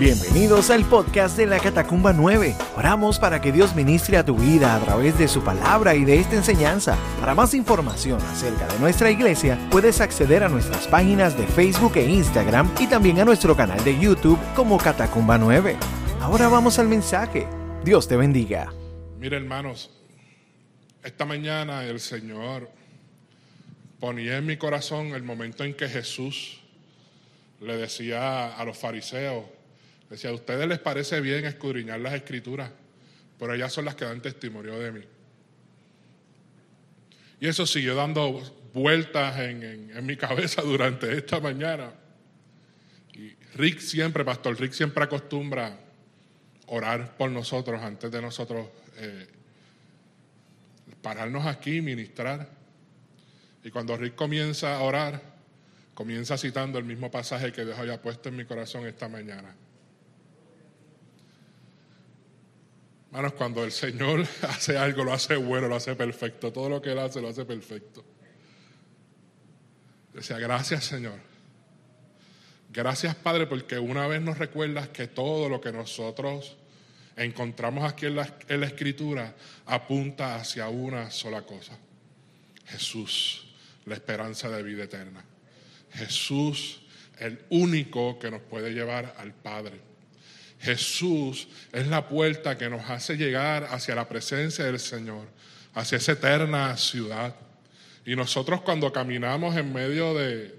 Bienvenidos al podcast de la Catacumba 9. Oramos para que Dios ministre a tu vida a través de su palabra y de esta enseñanza. Para más información acerca de nuestra iglesia, puedes acceder a nuestras páginas de Facebook e Instagram y también a nuestro canal de YouTube como Catacumba 9. Ahora vamos al mensaje. Dios te bendiga. Mira, hermanos, esta mañana el Señor ponía en mi corazón el momento en que Jesús le decía a los fariseos, decía, a ustedes les parece bien escudriñar las escrituras, pero ellas son las que dan testimonio de mí. Y eso siguió dando vueltas en, mi cabeza durante esta mañana. Y Rick siempre, Pastor Rick siempre acostumbra orar por nosotros antes de nosotros eh, pararnos aquí, ministrar. Y cuando Rick comienza a orar, comienza citando el mismo pasaje que Dios había puesto en mi corazón esta mañana. Hermanos, cuando el Señor hace algo, lo hace bueno, lo hace perfecto. Todo lo que Él hace, lo hace perfecto. Decía, gracias Señor. Gracias Padre, porque una vez nos recuerdas que todo lo que nosotros encontramos aquí en la, en la, Escritura apunta hacia una sola cosa. Jesús, la esperanza de vida eterna. Jesús, el único que nos puede llevar al Padre. Jesús es la puerta que nos hace llegar hacia la presencia del Señor, hacia esa eterna ciudad. Y nosotros cuando caminamos en medio de,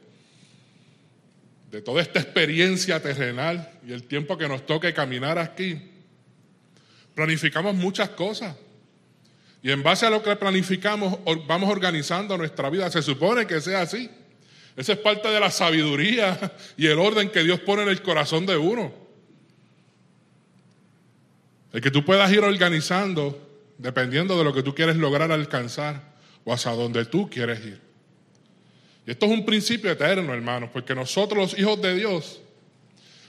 de toda esta experiencia terrenal y el tiempo que nos toque caminar aquí, planificamos muchas cosas. Y en base a lo que planificamos, vamos organizando nuestra vida. Se supone que sea así. Esa es parte de la sabiduría y el orden que Dios pone en el corazón de uno. El que tú puedas ir organizando dependiendo de lo que tú quieres lograr alcanzar o hacia donde tú quieres ir. Y esto es un principio eterno, hermanos, porque nosotros los hijos de Dios,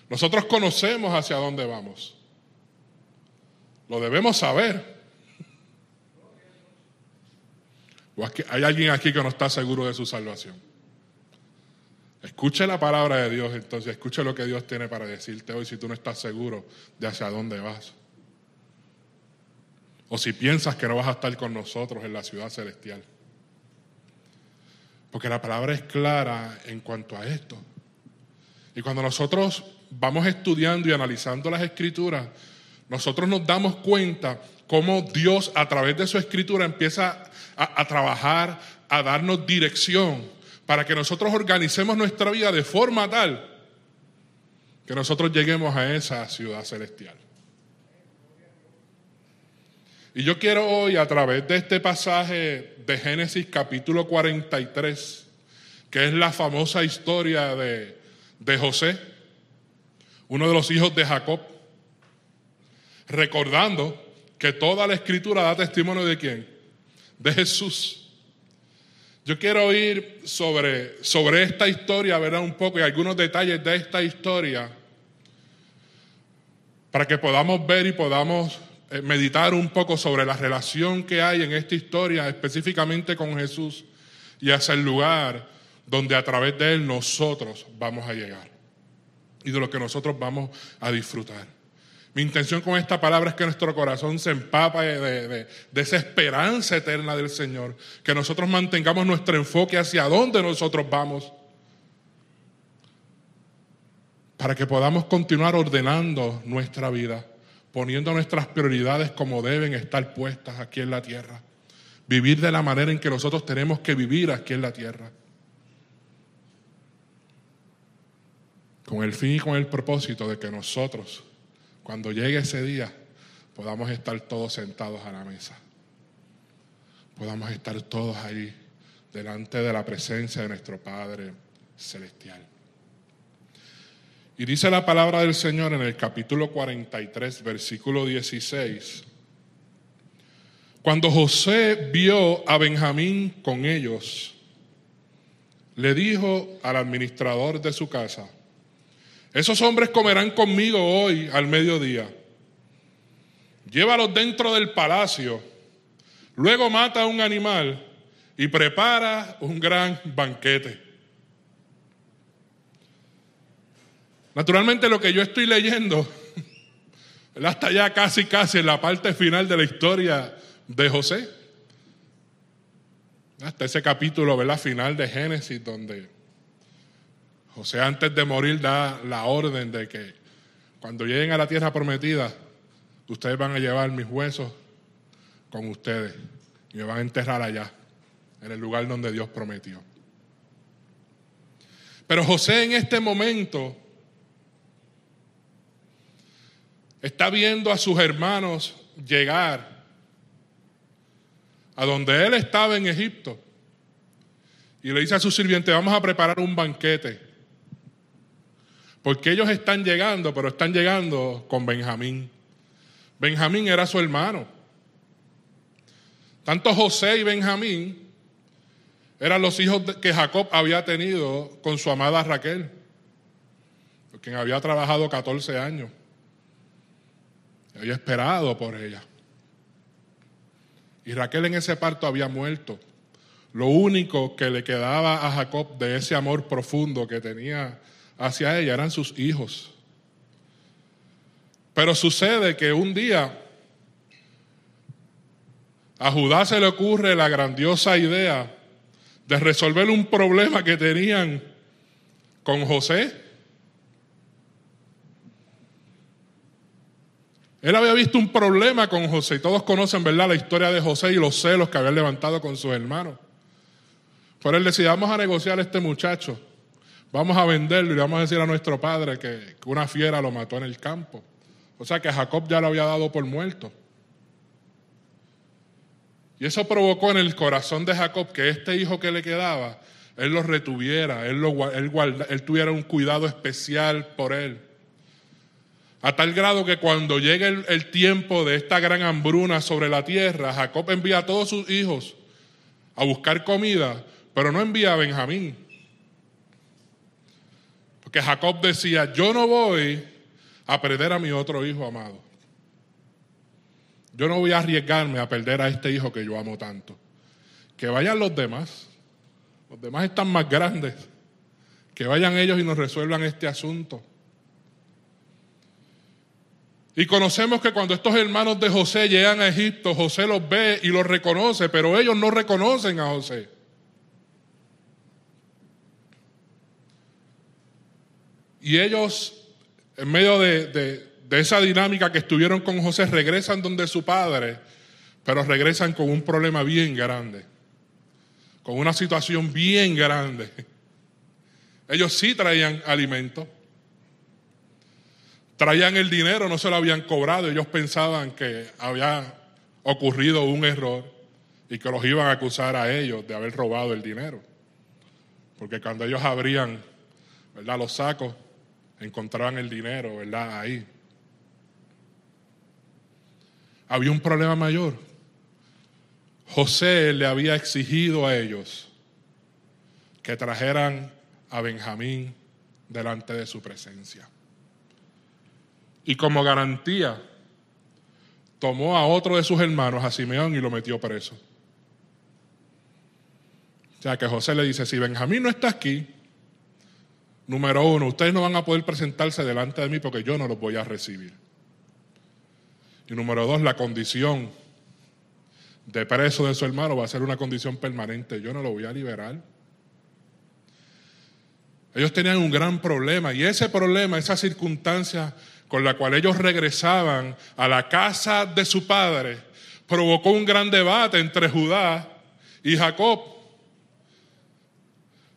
nosotros conocemos hacia dónde vamos. Lo debemos saber. ¿O hay alguien aquí que no está seguro de su salvación? Escuche la palabra de Dios, entonces, escuche lo que Dios tiene para decirte hoy si tú no estás seguro de hacia dónde vas. O si piensas que no vas a estar con nosotros en la ciudad celestial. Porque la palabra es clara en cuanto a esto. Y cuando nosotros vamos estudiando y analizando las escrituras, nosotros nos damos cuenta cómo Dios a través de su escritura empieza a, a, trabajar, a darnos dirección para que nosotros organicemos nuestra vida de forma tal que nosotros lleguemos a esa ciudad celestial. Y yo quiero hoy, a través de este pasaje de Génesis capítulo 43, que es la famosa historia de, de José, uno de los hijos de Jacob, recordando que toda la escritura da testimonio de quién? De Jesús. Yo quiero ir sobre, sobre esta historia, ver un poco y algunos detalles de esta historia para que podamos ver y podamos meditar un poco sobre la relación que hay en esta historia, específicamente con Jesús, y hacia el lugar donde a través de Él nosotros vamos a llegar y de lo que nosotros vamos a disfrutar. Mi intención con esta palabra es que nuestro corazón se empapa de, de, de, esa esperanza eterna del Señor, que nosotros mantengamos nuestro enfoque hacia dónde nosotros vamos, para que podamos continuar ordenando nuestra vida poniendo nuestras prioridades como deben estar puestas aquí en la tierra. Vivir de la manera en que nosotros tenemos que vivir aquí en la tierra. Con el fin y con el propósito de que nosotros, cuando llegue ese día, podamos estar todos sentados a la mesa. Podamos estar todos ahí delante de la presencia de nuestro Padre Celestial. Y dice la palabra del Señor en el capítulo 43, versículo 16. Cuando José vio a Benjamín con ellos, le dijo al administrador de su casa, esos hombres comerán conmigo hoy al mediodía. Llévalos dentro del palacio, luego mata a un animal y prepara un gran banquete. Naturalmente lo que yo estoy leyendo, hasta ya casi casi en la parte final de la historia de José. Hasta ese capítulo, ¿verdad? Final de Génesis, donde José antes de morir da la orden de que cuando lleguen a la tierra prometida, ustedes van a llevar mis huesos con ustedes y me van a enterrar allá, en el lugar donde Dios prometió. Pero José en este momento está viendo a sus hermanos llegar a donde él estaba en Egipto. Y le dice a su sirviente, vamos a preparar un banquete. Porque ellos están llegando, pero están llegando con Benjamín. Benjamín era su hermano. Tanto José y Benjamín eran los hijos que Jacob había tenido con su amada Raquel, quien había trabajado 14 años. Había esperado por ella. Y Raquel en ese parto había muerto. Lo único que le quedaba a Jacob de ese amor profundo que tenía hacia ella eran sus hijos. Pero sucede que un día a Judá se le ocurre la grandiosa idea de resolver un problema que tenían con José. Él había visto un problema con José y todos conocen, ¿verdad?, la historia de José y los celos que había levantado con sus hermanos. Pero él decía, vamos a negociar a este muchacho, vamos a venderlo y vamos a decir a nuestro padre que, que una fiera lo mató en el campo. O sea que Jacob ya lo había dado por muerto. Y eso provocó en el corazón de Jacob que este hijo que le quedaba, él lo retuviera, él, lo, él, tuviera un cuidado especial por él. A tal grado que cuando llegue el, el, tiempo de esta gran hambruna sobre la tierra, Jacob envía a todos sus hijos a buscar comida, pero no envía a Benjamín. Porque Jacob decía, yo no voy a perder a mi otro hijo amado. Yo no voy a arriesgarme a perder a este hijo que yo amo tanto. Que vayan los demás. Los demás están más grandes. Que vayan ellos y nos resuelvan este asunto. Y conocemos que cuando estos hermanos de José llegan a Egipto, José los ve y los reconoce, pero ellos no reconocen a José. Y ellos, en medio de, de esa dinámica que estuvieron con José, regresan donde su padre, pero regresan con un problema bien grande, con una situación bien grande. Ellos sí traían alimento, traían el dinero, no se lo habían cobrado, ellos pensaban que había ocurrido un error y que los iban a acusar a ellos de haber robado el dinero. Porque cuando ellos abrían ¿verdad? los sacos, encontraban el dinero ¿verdad? ahí había un problema mayor. José le había exigido a ellos que trajeran a Benjamín delante de su presencia. Y como garantía, tomó a otro de sus hermanos, a Simeón, y lo metió preso. O sea que José le dice, si Benjamín no está aquí, número uno, ustedes no van a poder presentarse delante de mí porque yo no los voy a recibir. Y número dos, la condición de preso de su hermano va a ser una condición permanente. Yo no lo voy a liberar. Ellos tenían un gran problema y ese problema, esa circunstancia con la cual ellos regresaban a la casa de su padre, provocó un gran debate entre Judá y Jacob.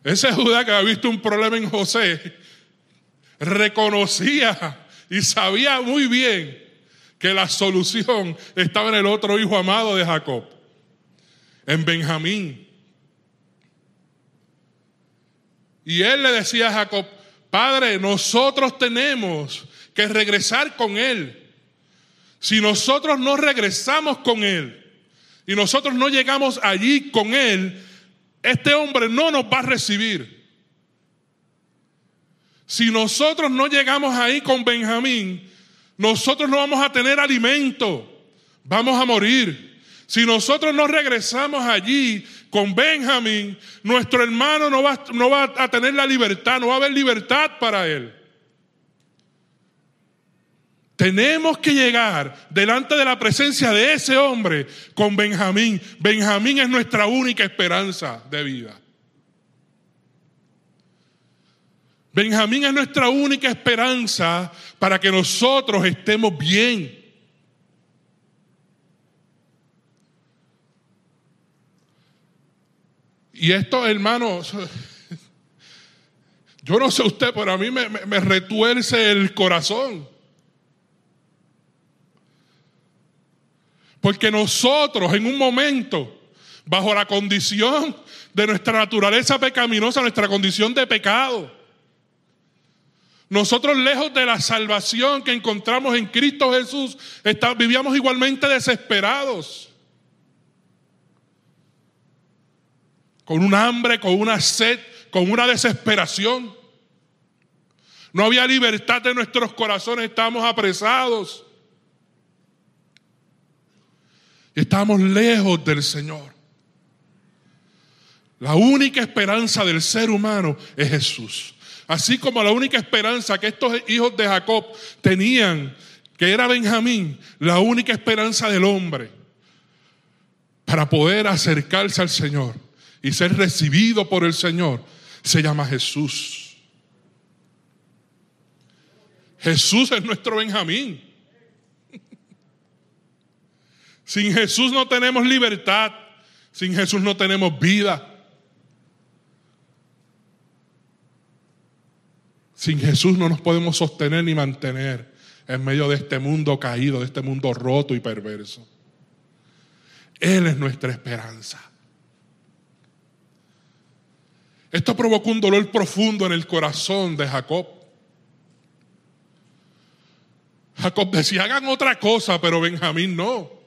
Ese Judá que había visto un problema en José, reconocía y sabía muy bien que la solución estaba en el otro hijo amado de Jacob, en Benjamín. Y él le decía a Jacob, Padre, nosotros tenemos que regresar con él. Si nosotros no regresamos con él y nosotros no llegamos allí con él, este hombre no nos va a recibir. Si nosotros no llegamos ahí con Benjamín, nosotros no vamos a tener alimento, vamos a morir. Si nosotros no regresamos allí con Benjamín, nuestro hermano no va, no va a tener la libertad, no va a haber libertad para él. Tenemos que llegar delante de la presencia de ese hombre con Benjamín. Benjamín es nuestra única esperanza de vida. Benjamín es nuestra única esperanza para que nosotros estemos bien. Y esto, hermanos, yo no sé usted, pero a mí me, me retuerce el corazón. Porque nosotros en un momento, bajo la condición de nuestra naturaleza pecaminosa, nuestra condición de pecado, nosotros lejos de la salvación que encontramos en Cristo Jesús, vivíamos igualmente desesperados. Con un hambre, con una sed, con una desesperación. No había libertad en nuestros corazones, estábamos apresados. Y estábamos lejos del Señor. La única esperanza del ser humano es Jesús. Así como la única esperanza que estos hijos de Jacob tenían, que era Benjamín, la única esperanza del hombre para poder acercarse al Señor y ser recibido por el Señor, se llama Jesús. Jesús es nuestro Benjamín. Sin Jesús no tenemos libertad, sin Jesús no tenemos vida. Sin Jesús no nos podemos sostener ni mantener en medio de este mundo caído, de este mundo roto y perverso. Él es nuestra esperanza. Esto provocó un dolor profundo en el corazón de Jacob. Jacob decía, hagan otra cosa, pero Benjamín no.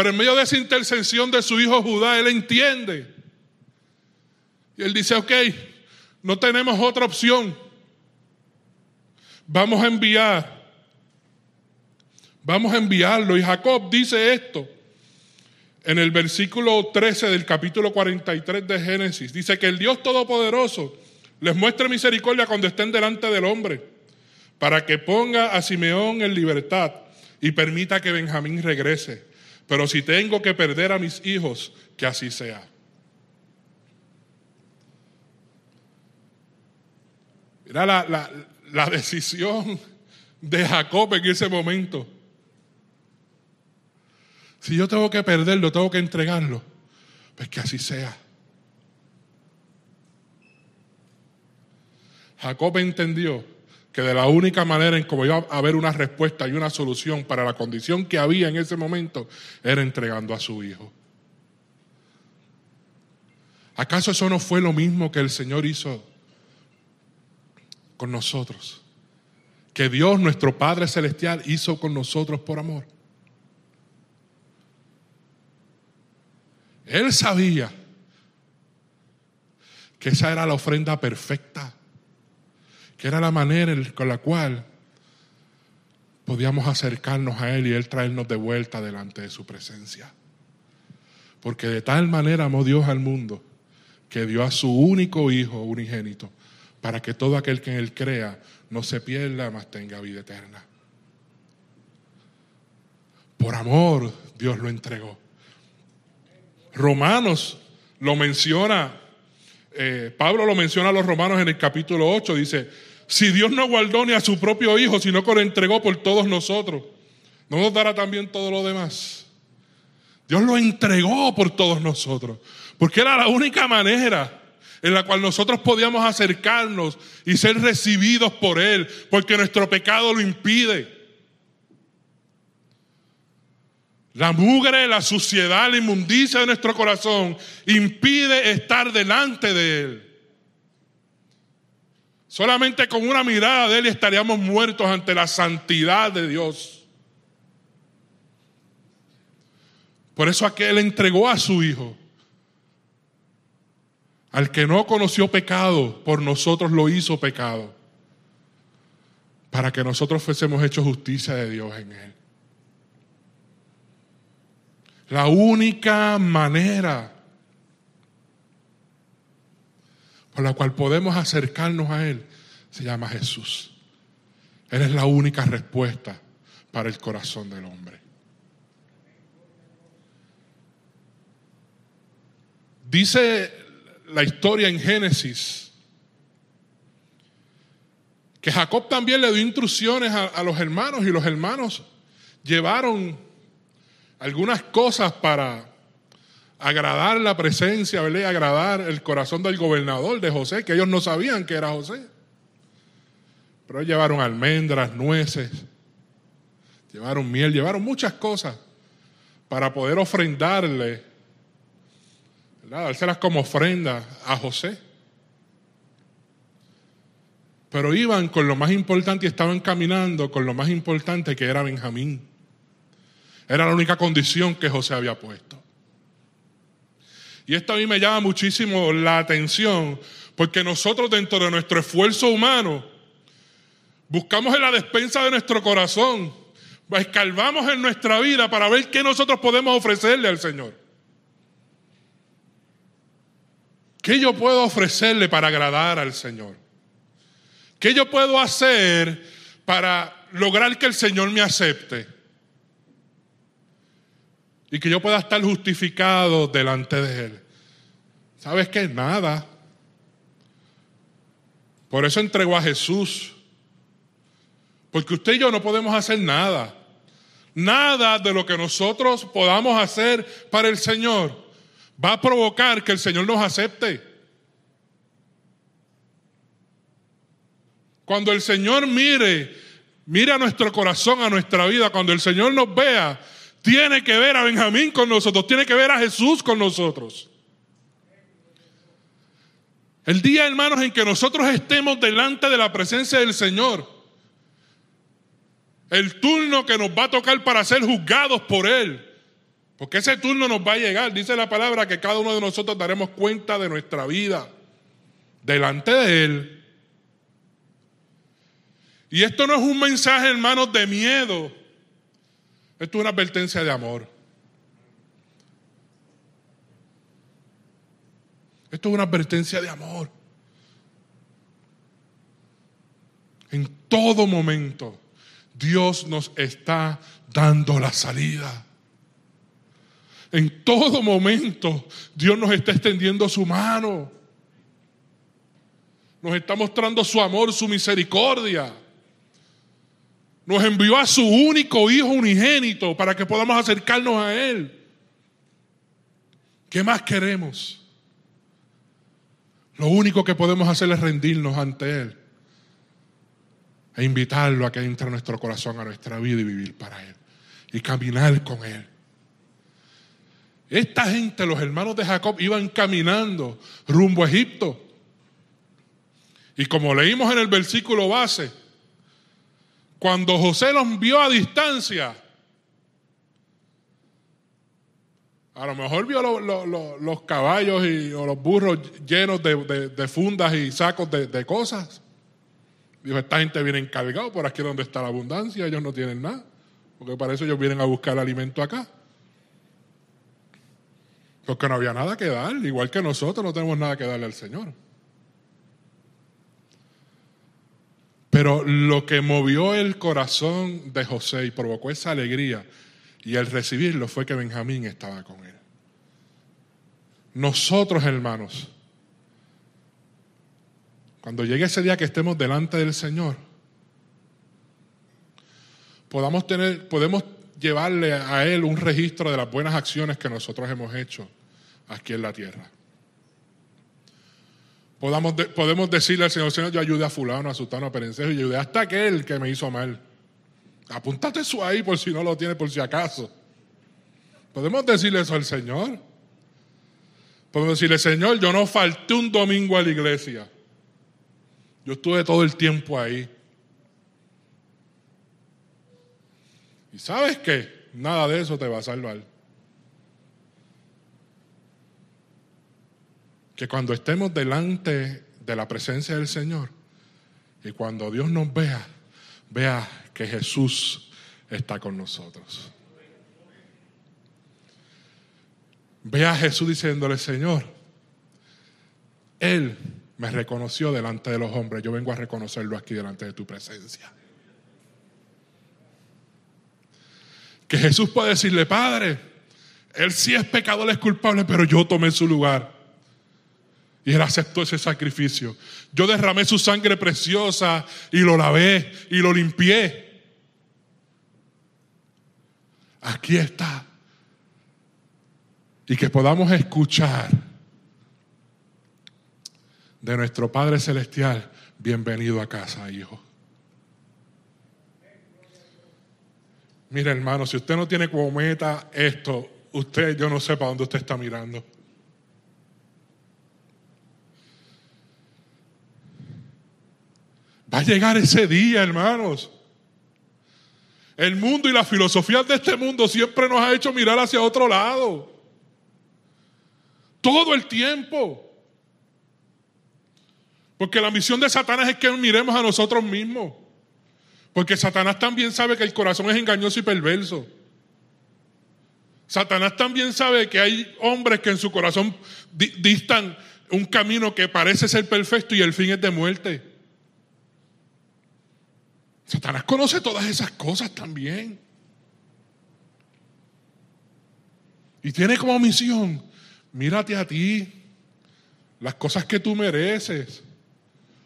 Pero en medio de esa intercesión de su hijo Judá, él entiende. Y él dice, ok, no tenemos otra opción. Vamos a enviar. Vamos a enviarlo. Y Jacob dice esto en el versículo 13 del capítulo 43 de Génesis. Dice que el Dios Todopoderoso les muestre misericordia cuando estén delante del hombre, para que ponga a Simeón en libertad y permita que Benjamín regrese. Pero si tengo que perder a mis hijos, que así sea. Era la, decisión de Jacob en ese momento. Si yo tengo que perderlo, tengo que entregarlo, pues que así sea. Jacob entendió que de la única manera en cómo iba a haber una respuesta y una solución para la condición que había en ese momento era entregando a su hijo. ¿Acaso eso no fue lo mismo que el Señor hizo con nosotros, que Dios nuestro Padre Celestial hizo con nosotros por amor. Él sabía que esa era la ofrenda perfecta, que era la manera con la cual podíamos acercarnos a Él y Él traernos de vuelta delante de su presencia. Porque de tal manera amó Dios al mundo que dio a su único Hijo unigénito para que todo aquel que en Él crea no se pierda, mas tenga vida eterna. Por amor Dios lo entregó. Romanos lo menciona, eh, Pablo lo menciona a los romanos en el capítulo 8, dice, si Dios no guardó ni a su propio Hijo, sino que lo entregó por todos nosotros, ¿no nos dará también todo lo demás? Dios lo entregó por todos nosotros, porque era la única manera en la cual nosotros podíamos acercarnos y ser recibidos por Él, porque nuestro pecado lo impide. La mugre, la suciedad, la inmundicia de nuestro corazón impide estar delante de Él. Solamente con una mirada de Él estaríamos muertos ante la santidad de Dios. Por eso aquel entregó a su Hijo al que no conoció pecado, por nosotros lo hizo pecado, para que nosotros fuésemos hechos justicia de Dios en él. La única manera por la cual podemos acercarnos a Él se llama Jesús. Eres la única respuesta para el corazón del hombre. Dice la historia en Génesis que Jacob también le dio instrucciones a, los hermanos y los hermanos llevaron algunas cosas para agradar la presencia, ¿verdad? agradar el corazón del gobernador de José, que ellos no sabían que era José. Pero llevaron almendras, nueces, llevaron miel, llevaron muchas cosas para poder ofrendarle, dárselas como ofrenda a José. Pero iban con lo más importante y estaban caminando con lo más importante que era Benjamín. Era la única condición que José había puesto. Y esto a mí me llama muchísimo la atención, porque nosotros dentro de nuestro esfuerzo humano buscamos en la despensa de nuestro corazón, escalvamos en nuestra vida para ver qué nosotros podemos ofrecerle al Señor. ¿Qué yo puedo ofrecerle para agradar al Señor? ¿Qué yo puedo hacer para lograr que el Señor me acepte? Y que yo pueda estar justificado delante de Él. ¿Sabes qué? Nada. Por eso entregó a Jesús. Porque usted y yo no podemos hacer nada. Nada de lo que nosotros podamos hacer para el Señor va a provocar que el Señor nos acepte. Cuando el Señor mire, mire a nuestro corazón, a nuestra vida, cuando el Señor nos vea, tiene que ver a Benjamín con nosotros, tiene que ver a Jesús con nosotros. El día, hermanos, en que nosotros estemos delante de la presencia del Señor, el turno que nos va a tocar para ser juzgados por Él, porque ese turno nos va a llegar, dice la palabra que cada uno de nosotros daremos cuenta de nuestra vida delante de Él. Y esto no es un mensaje, hermanos, de miedo. Esto es una advertencia de amor. Esto es una advertencia de amor. En todo momento, Dios nos está dando la salida. En todo momento, Dios nos está extendiendo su mano. Nos está mostrando su amor, su misericordia nos envió a su único Hijo unigénito para que podamos acercarnos a Él. ¿Qué más queremos? Lo único que podemos hacer es rendirnos ante Él e invitarlo a que entre a nuestro corazón, a nuestra vida y vivir para Él y caminar con Él. Esta gente, los hermanos de Jacob, iban caminando rumbo a Egipto. Y como leímos en el versículo base, cuando José los vio a distancia, a lo mejor vio los caballos y, o los burros llenos de, fundas y sacos de, cosas. Dijo, esta gente viene encargado por aquí donde está la abundancia, ellos no tienen nada, porque para eso ellos vienen a buscar alimento acá. Porque no había nada que dar, igual que nosotros no tenemos nada que darle al Señor. Pero lo que movió el corazón de José y provocó esa alegría y el recibirlo fue que Benjamín estaba con él. Nosotros, hermanos, cuando llegue ese día que estemos delante del Señor, podamos tener, podemos llevarle a Él un registro de las buenas acciones que nosotros hemos hecho aquí en la tierra podemos decirle al Señor, Señor, yo ayudé a fulano, a sutano, a perencejo, y ayudé hasta aquel que me hizo mal. Apúntate eso ahí por si no lo tiene, por si acaso. Podemos decirle eso al Señor. Podemos decirle, Señor, yo no falté un domingo a la iglesia. Yo estuve todo el tiempo ahí. ¿Y sabes qué? Nada de eso te va a salvar. que cuando estemos delante de la presencia del Señor y cuando Dios nos vea, vea que Jesús está con nosotros. Vea a Jesús diciéndole, Señor, Él me reconoció delante de los hombres, yo vengo a reconocerlo aquí delante de tu presencia. Que Jesús puede decirle, Padre, Él sí es pecador, es culpable, pero yo tomé su lugar. Y Él aceptó ese sacrificio. Yo derramé su sangre preciosa y lo lavé y lo limpié. Aquí está. Y que podamos escuchar de nuestro Padre Celestial, bienvenido a casa, hijo. Mira, hermano, si usted no tiene como meta esto, usted, yo no sé para dónde usted está mirando. A llegar ese día, hermanos. El mundo y la filosofía de este mundo siempre nos ha hecho mirar hacia otro lado. Todo el tiempo. Porque la misión de Satanás es que miremos a nosotros mismos. Porque Satanás también sabe que el corazón es engañoso y perverso. Satanás también sabe que hay hombres que en su corazón distan un camino que parece ser perfecto y el fin es de muerte. Satanás conoce todas esas cosas también. Y tiene como misión, mírate a ti, las cosas que tú mereces,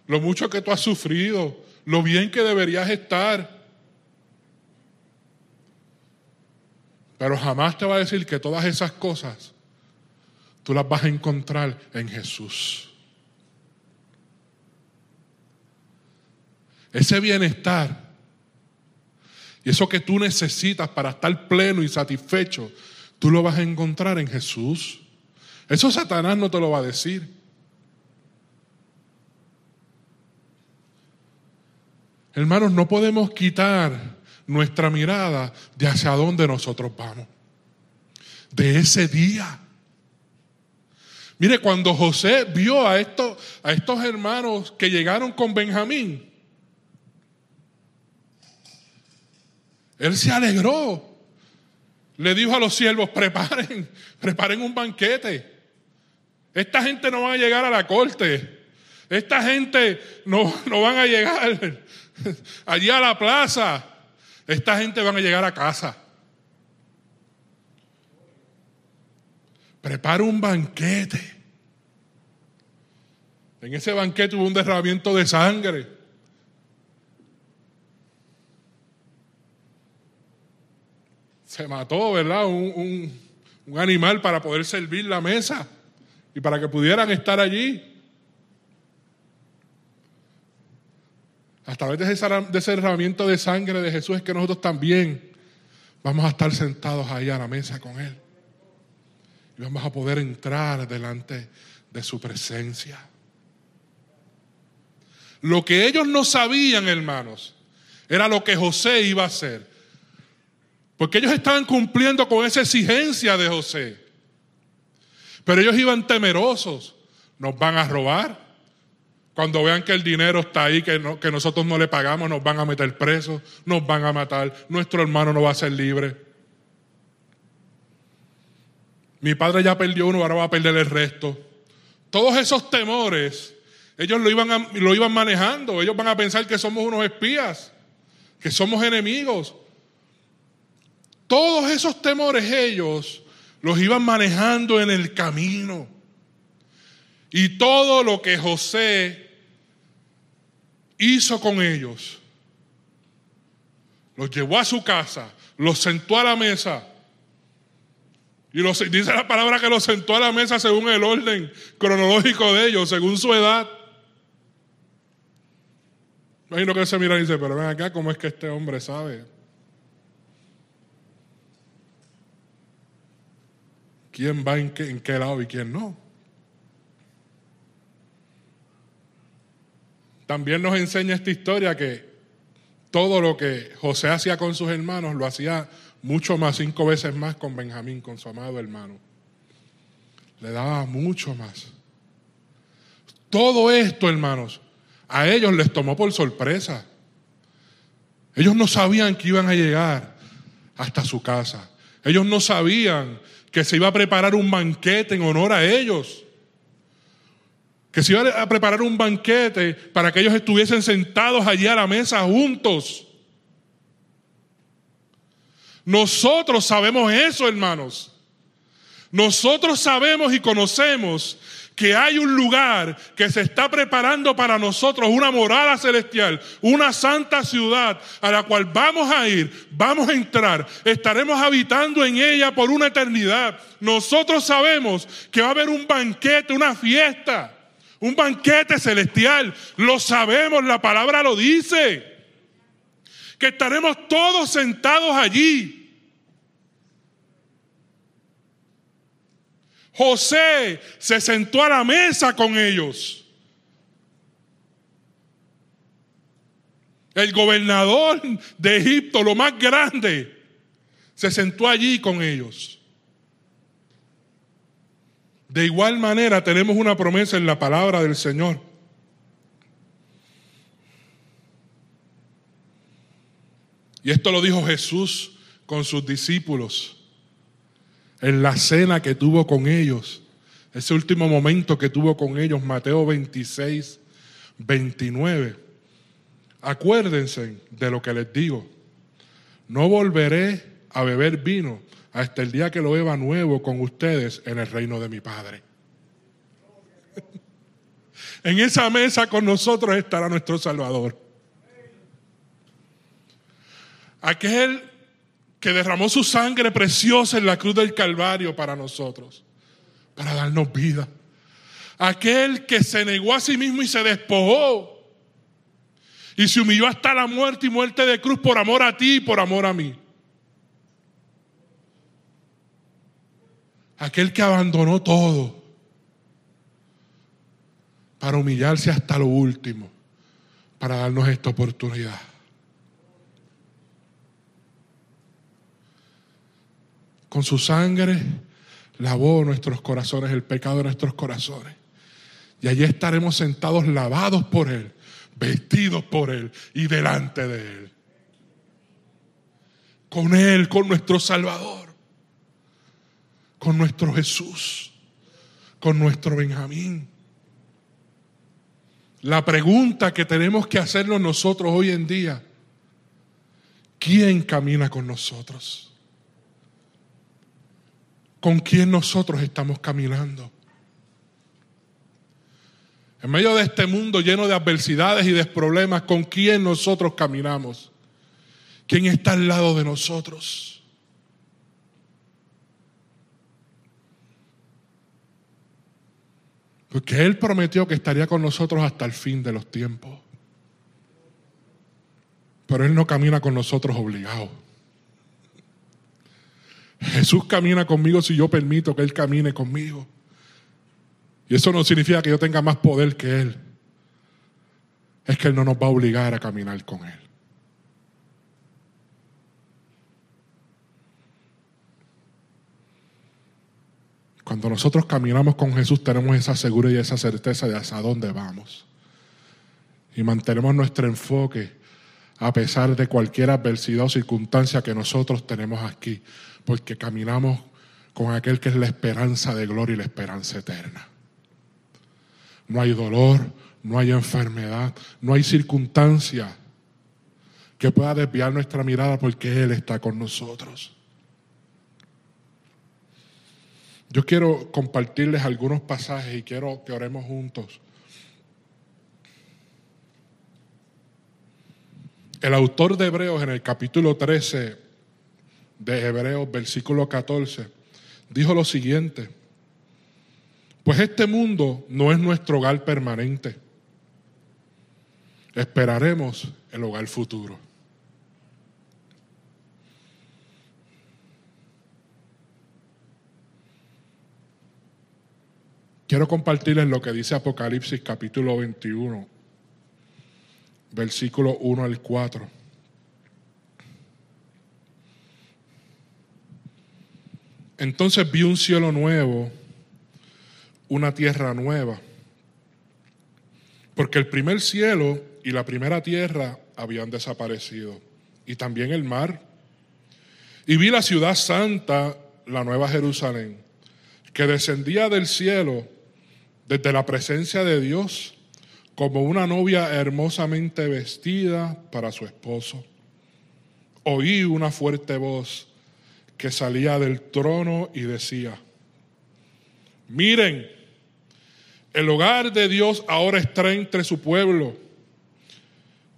lo mucho que tú has sufrido, lo bien que deberías estar. Pero jamás te va a decir que todas esas cosas tú las vas a encontrar en Jesús. Ese bienestar y eso que tú necesitas para estar pleno y satisfecho, tú lo vas a encontrar en Jesús. Eso Satanás no te lo va a decir. Hermanos, no podemos quitar nuestra mirada de hacia dónde nosotros vamos. De ese día. Mire, cuando José vio a estos, a estos hermanos que llegaron con Benjamín, Él se alegró. Le dijo a los siervos, preparen, preparen un banquete. Esta gente no va a llegar a la corte. Esta gente no, no van a llegar allí a la plaza. Esta gente van a llegar a casa. Prepara un banquete. En ese banquete hubo un derramamiento de sangre. Se mató, ¿verdad? Un, animal para poder servir la mesa y para que pudieran estar allí. A través de ese, de ese derramamiento de sangre de Jesús es que nosotros también vamos a estar sentados ahí a la mesa con Él. Y vamos a poder entrar delante de su presencia. Lo que ellos no sabían, hermanos, era lo que José iba a hacer. Porque ellos estaban cumpliendo con esa exigencia de José. Pero ellos iban temerosos. Nos van a robar. Cuando vean que el dinero está ahí, que, que nosotros no le pagamos, nos van a meter presos, nos van a matar. Nuestro hermano no va a ser libre. Mi padre ya perdió uno, ahora va a perder el resto. Todos esos temores, ellos lo iban, lo iban manejando. Ellos van a pensar que somos unos espías, que somos enemigos. Todos esos temores ellos los iban manejando en el camino. Y todo lo que José hizo con ellos, los llevó a su casa, los sentó a la mesa. Y los, dice la palabra que los sentó a la mesa según el orden cronológico de ellos, según su edad. Imagino que se mira y dice, pero ven acá, ¿cómo es que este hombre sabe? Quién va en qué, lado y quién no. También nos enseña esta historia que todo lo que José hacía con sus hermanos lo hacía mucho más, cinco veces más con Benjamín, con su amado hermano. Le daba mucho más. Todo esto, hermanos, a ellos les tomó por sorpresa. Ellos no sabían que iban a llegar hasta su casa. Ellos no sabían que se iba a preparar un banquete en honor a ellos. Que se iba a preparar un banquete para que ellos estuviesen sentados allí a la mesa juntos. Nosotros sabemos eso, hermanos. Nosotros sabemos y conocemos que hay un lugar que se está preparando para nosotros, una morada celestial, una santa ciudad a la cual vamos a ir, vamos a entrar, estaremos habitando en ella por una eternidad. Nosotros sabemos que va a haber un banquete, una fiesta, un banquete celestial. Lo sabemos, la palabra lo dice. Que estaremos todos sentados allí José se sentó a la mesa con ellos. El gobernador de Egipto, lo más grande, se sentó allí con ellos. De igual manera tenemos una promesa en la palabra del Señor. Y esto lo dijo Jesús con sus discípulos en la cena que tuvo con ellos, ese último momento que tuvo con ellos, Mateo 26, 29. Acuérdense de lo que les digo. No volveré a beber vino hasta el día que lo beba nuevo con ustedes en el reino de mi Padre. en esa mesa con nosotros estará nuestro Salvador. Aquel que derramó su sangre preciosa en la cruz del Calvario para nosotros, para darnos vida. Aquel que se negó a sí mismo y se despojó y se humilló hasta la muerte y muerte de cruz por amor a ti y por amor a mí. Aquel que abandonó todo para humillarse hasta lo último, para darnos esta oportunidad. Con su sangre lavó nuestros corazones, el pecado de nuestros corazones. Y allí estaremos sentados lavados por Él, vestidos por Él y delante de Él. Con Él, con nuestro Salvador, con nuestro Jesús, con nuestro Benjamín. La pregunta que tenemos que hacernos nosotros hoy en día, ¿quién camina con nosotros? Con quién nosotros estamos caminando. En medio de este mundo lleno de adversidades y de problemas, ¿con quién nosotros caminamos? ¿Quién está al lado de nosotros? Porque Él prometió que estaría con nosotros hasta el fin de los tiempos. Pero Él no camina con nosotros obligado. Jesús camina conmigo si yo permito que Él camine conmigo. Y eso no significa que yo tenga más poder que Él. Es que Él no nos va a obligar a caminar con Él. Cuando nosotros caminamos con Jesús tenemos esa seguridad y esa certeza de hacia dónde vamos. Y mantenemos nuestro enfoque a pesar de cualquier adversidad o circunstancia que nosotros tenemos aquí porque caminamos con aquel que es la esperanza de gloria y la esperanza eterna. No hay dolor, no hay enfermedad, no hay circunstancia que pueda desviar nuestra mirada porque Él está con nosotros. Yo quiero compartirles algunos pasajes y quiero que oremos juntos. El autor de Hebreos en el capítulo 13 de Hebreos, versículo 14, dijo lo siguiente, pues este mundo no es nuestro hogar permanente, esperaremos el hogar futuro. Quiero compartirles lo que dice Apocalipsis capítulo 21, versículo 1 al 4. Entonces vi un cielo nuevo, una tierra nueva, porque el primer cielo y la primera tierra habían desaparecido, y también el mar. Y vi la ciudad santa, la nueva Jerusalén, que descendía del cielo desde la presencia de Dios como una novia hermosamente vestida para su esposo. Oí una fuerte voz que salía del trono y decía, miren, el hogar de Dios ahora está entre su pueblo.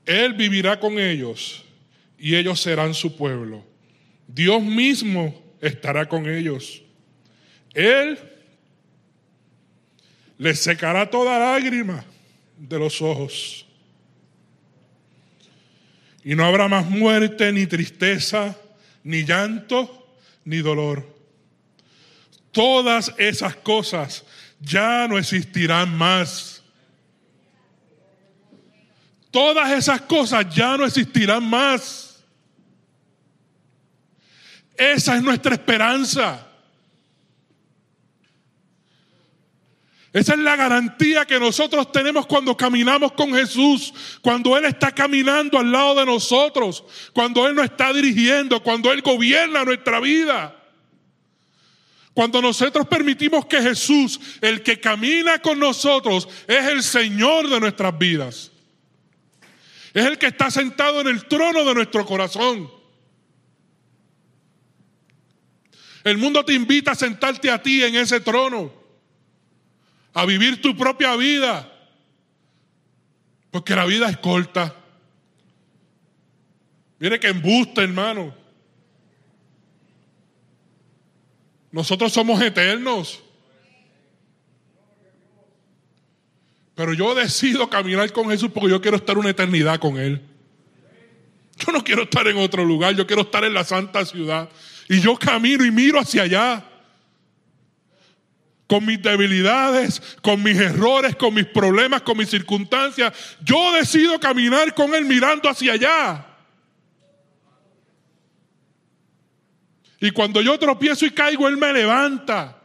Él vivirá con ellos y ellos serán su pueblo. Dios mismo estará con ellos. Él les secará toda lágrima de los ojos. Y no habrá más muerte, ni tristeza, ni llanto, ni dolor. Todas esas cosas ya no existirán más. Todas esas cosas ya no existirán más. Esa es nuestra esperanza. Esa es la garantía que nosotros tenemos cuando caminamos con Jesús, cuando Él está caminando al lado de nosotros, cuando Él nos está dirigiendo, cuando Él gobierna nuestra vida. Cuando nosotros permitimos que Jesús, el que camina con nosotros, es el Señor de nuestras vidas. Es el que está sentado en el trono de nuestro corazón. El mundo te invita a sentarte a ti en ese trono, a vivir tu propia vida, porque la vida es corta. Mire que embuste, hermano. Nosotros somos eternos. Pero yo decido caminar con Jesús porque yo quiero estar una eternidad con Él. Yo no quiero estar en otro lugar, yo quiero estar en la santa ciudad. Y yo camino y miro hacia allá. Con mis debilidades, con mis errores, con mis problemas, con mis circunstancias. Yo decido caminar con Él mirando hacia allá. Y cuando yo tropiezo y caigo, Él me levanta.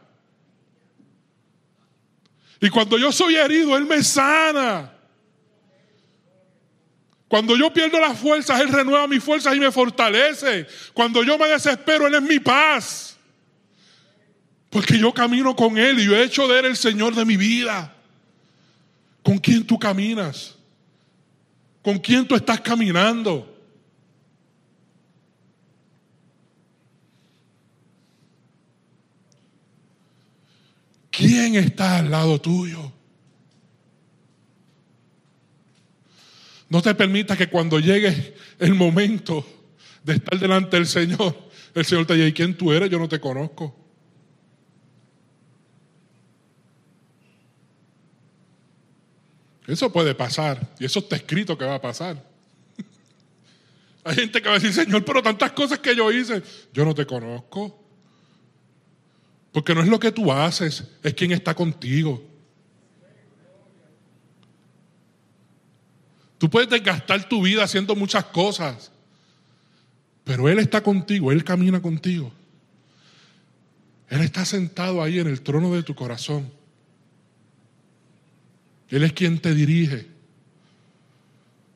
Y cuando yo soy herido, Él me sana. Cuando yo pierdo las fuerzas, Él renueva mis fuerzas y me fortalece. Cuando yo me desespero, Él es mi paz. Porque yo camino con Él y yo he hecho de Él el Señor de mi vida. ¿Con quién tú caminas? ¿Con quién tú estás caminando? ¿Quién está al lado tuyo? No te permitas que cuando llegue el momento de estar delante del Señor, el Señor te diga, ¿y quién tú eres? Yo no te conozco. Eso puede pasar, y eso está escrito que va a pasar. Hay gente que va a decir, Señor, pero tantas cosas que yo hice, yo no te conozco. Porque no es lo que tú haces, es quien está contigo. Tú puedes desgastar tu vida haciendo muchas cosas, pero Él está contigo, Él camina contigo. Él está sentado ahí en el trono de tu corazón. Él es quien te dirige.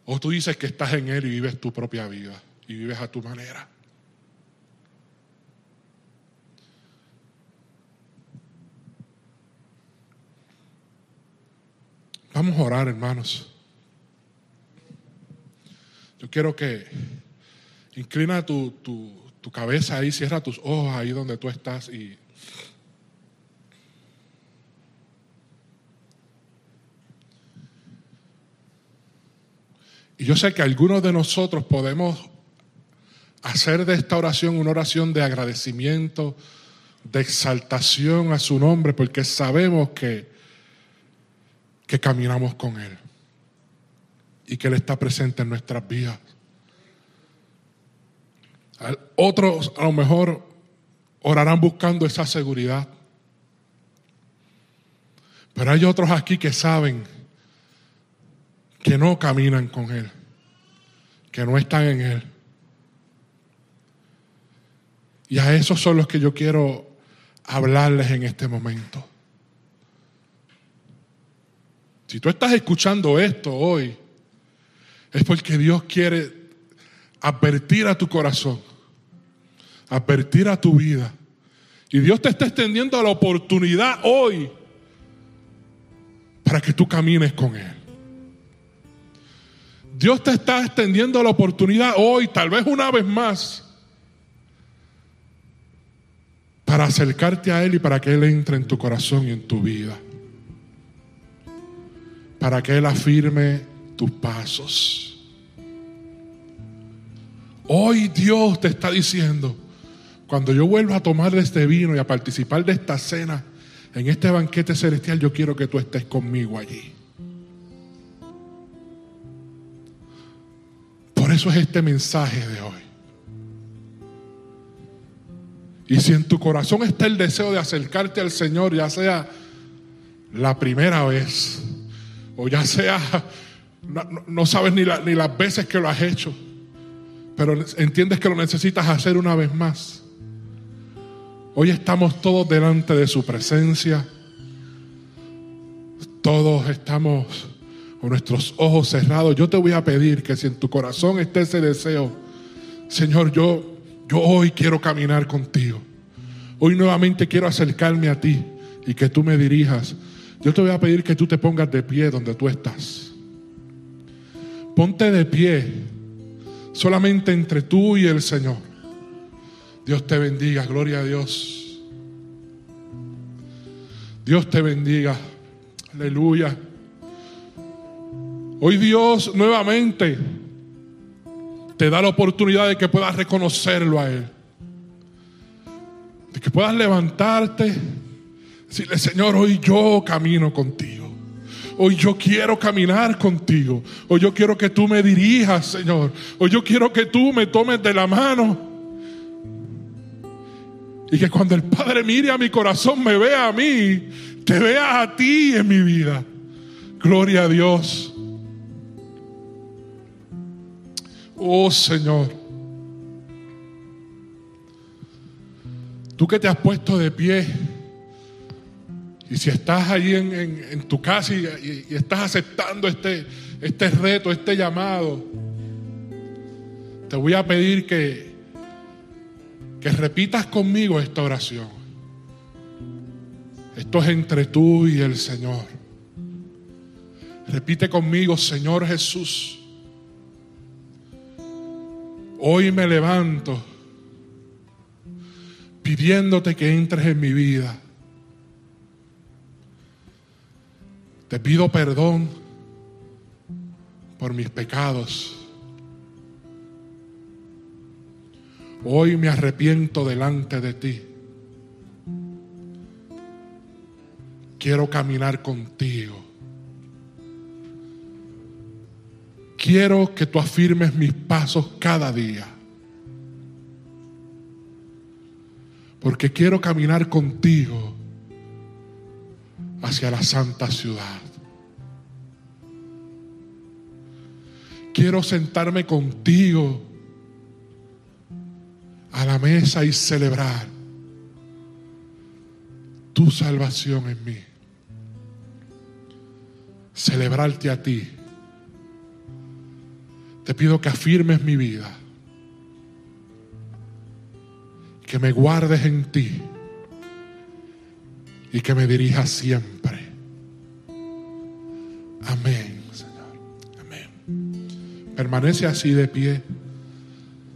O tú dices que estás en Él y vives tu propia vida y vives a tu manera. Vamos a orar, hermanos. Yo quiero que inclina tu, tu, cabeza ahí, cierra tus ojos ahí donde tú estás y Y yo sé que algunos de nosotros podemos hacer de esta oración una oración de agradecimiento, de exaltación a su nombre, porque sabemos que que caminamos con Él y que Él está presente en nuestras vidas. Otros a lo mejor orarán buscando esa seguridad. Pero hay otros aquí que saben que no caminan con Él, que no están en Él. Y a esos son los que yo quiero hablarles en este momento. Si tú estás escuchando esto hoy, es porque Dios quiere advertir a tu corazón, advertir a tu vida. Y Dios te está extendiendo la oportunidad hoy para que tú camines con Él. Dios te está extendiendo la oportunidad hoy, tal vez una vez más, para acercarte a Él y para que Él entre en tu corazón y en tu vida. Para que Él afirme tus pasos. Hoy Dios te está diciendo, cuando yo vuelva a tomar de este vino y a participar de esta cena, en este banquete celestial, yo quiero que tú estés conmigo allí. Eso es este mensaje de hoy. Y si en tu corazón está el deseo de acercarte al Señor, ya sea la primera vez, o ya sea, no, sabes ni, ni las veces que lo has hecho, pero entiendes que lo necesitas hacer una vez más. Hoy estamos todos delante de su presencia. Todos estamos nuestros ojos cerrados. Yo te voy a pedir que si en tu corazón está ese deseo, Señor, yo yo hoy quiero caminar contigo. Hoy nuevamente quiero acercarme a ti y que tú me dirijas. Yo te voy a pedir que tú te pongas de pie donde tú estás. Ponte de pie solamente entre tú y el Señor. Dios te bendiga, gloria a Dios. Dios te bendiga, aleluya. Hoy Dios nuevamente te da la oportunidad de que puedas reconocerlo a Él. De que puedas levantarte, decirle, Señor, hoy yo camino contigo. Hoy yo quiero caminar contigo. Hoy yo quiero que tú me dirijas, Señor. Hoy yo quiero que tú me tomes de la mano. Y que cuando el Padre mire a mi corazón, me vea a mí, te vea a ti en mi vida. Gloria a Dios. Oh Señor. Tú que te has puesto de pie. Y si estás allí en, tu casa y, estás aceptando este, este reto, este llamado, te voy a pedir que, que repitas conmigo esta oración. Esto es entre tú y el Señor. Repite conmigo, Señor Jesús. Hoy me levanto pidiéndote que entres en mi vida. Te pido perdón por mis pecados. Hoy me arrepiento delante de ti. Quiero caminar contigo. Quiero que tú afirmes mis pasos cada día. Porque quiero caminar contigo hacia la santa ciudad. Quiero sentarme contigo a la mesa y celebrar tu salvación en mí. Celebrarte a ti te pido que afirmes mi vida, que me guardes en ti y que me dirijas siempre. Amén, Señor. Amén. Permanece así de pie.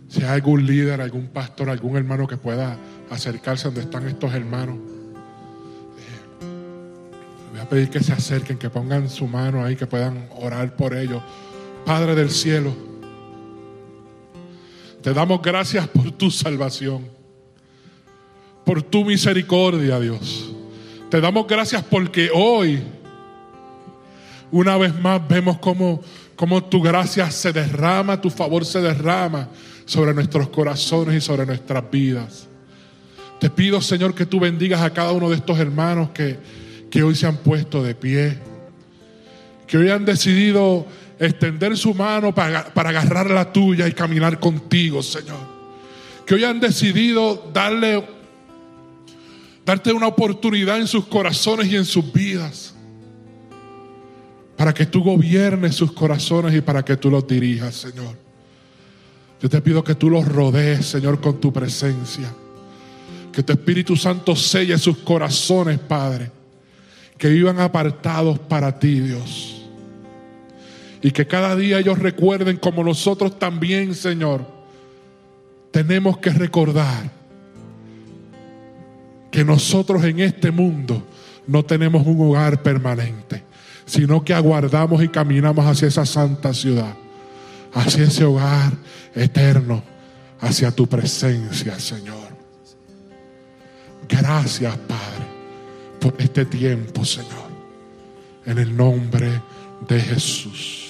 Si hay algún líder, algún pastor, algún hermano que pueda acercarse donde están estos hermanos, eh, voy a pedir que se acerquen, que pongan su mano ahí, que puedan orar por ellos. Padre del cielo, te damos gracias por tu salvación, por tu misericordia, Dios. Te damos gracias porque hoy, una vez más, vemos cómo, cómo tu gracia se derrama, tu favor se derrama sobre nuestros corazones y sobre nuestras vidas. Te pido, Señor, que tú bendigas a cada uno de estos hermanos que, que hoy se han puesto de pie, que hoy han decidido extender su mano para, agarrar la tuya y caminar contigo, Señor. Que hoy han decidido darle, darte una oportunidad en sus corazones y en sus vidas. Para que tú gobiernes sus corazones y para que tú los dirijas, Señor. Yo te pido que tú los rodees, Señor, con tu presencia. Que tu Espíritu Santo selle sus corazones, Padre. Que vivan apartados para ti, Dios. Y que cada día ellos recuerden como nosotros también, Señor, tenemos que recordar que nosotros en este mundo no tenemos un hogar permanente, sino que aguardamos y caminamos hacia esa santa ciudad, hacia ese hogar eterno, hacia tu presencia, Señor. Gracias, Padre, por este tiempo, Señor, en el nombre de Jesús.